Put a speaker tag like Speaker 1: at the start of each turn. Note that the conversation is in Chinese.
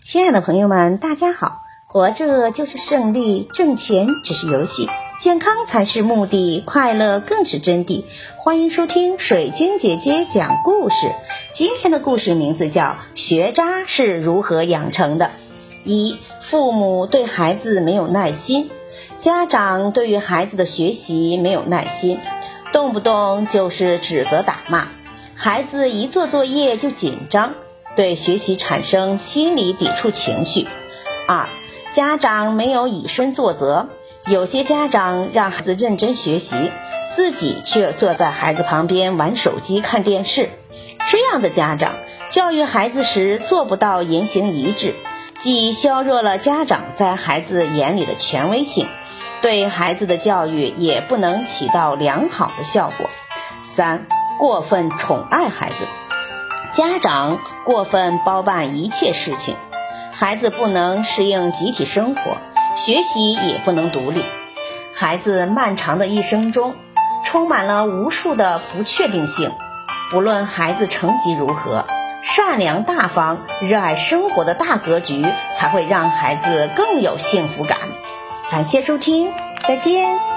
Speaker 1: 亲爱的朋友们，大家好！活着就是胜利，挣钱只是游戏，健康才是目的，快乐更是真谛。欢迎收听水晶姐姐讲故事。今天的故事名字叫《学渣是如何养成的》。一、父母对孩子没有耐心，家长对于孩子的学习没有耐心，动不动就是指责打骂，孩子一做作业就紧张。对学习产生心理抵触情绪。二，家长没有以身作则，有些家长让孩子认真学习，自己却坐在孩子旁边玩手机、看电视。这样的家长教育孩子时做不到言行一致，既削弱了家长在孩子眼里的权威性，对孩子的教育也不能起到良好的效果。三，过分宠爱孩子。家长过分包办一切事情，孩子不能适应集体生活，学习也不能独立。孩子漫长的一生中，充满了无数的不确定性。不论孩子成绩如何，善良大方、热爱生活的大格局，才会让孩子更有幸福感。感谢收听，再见。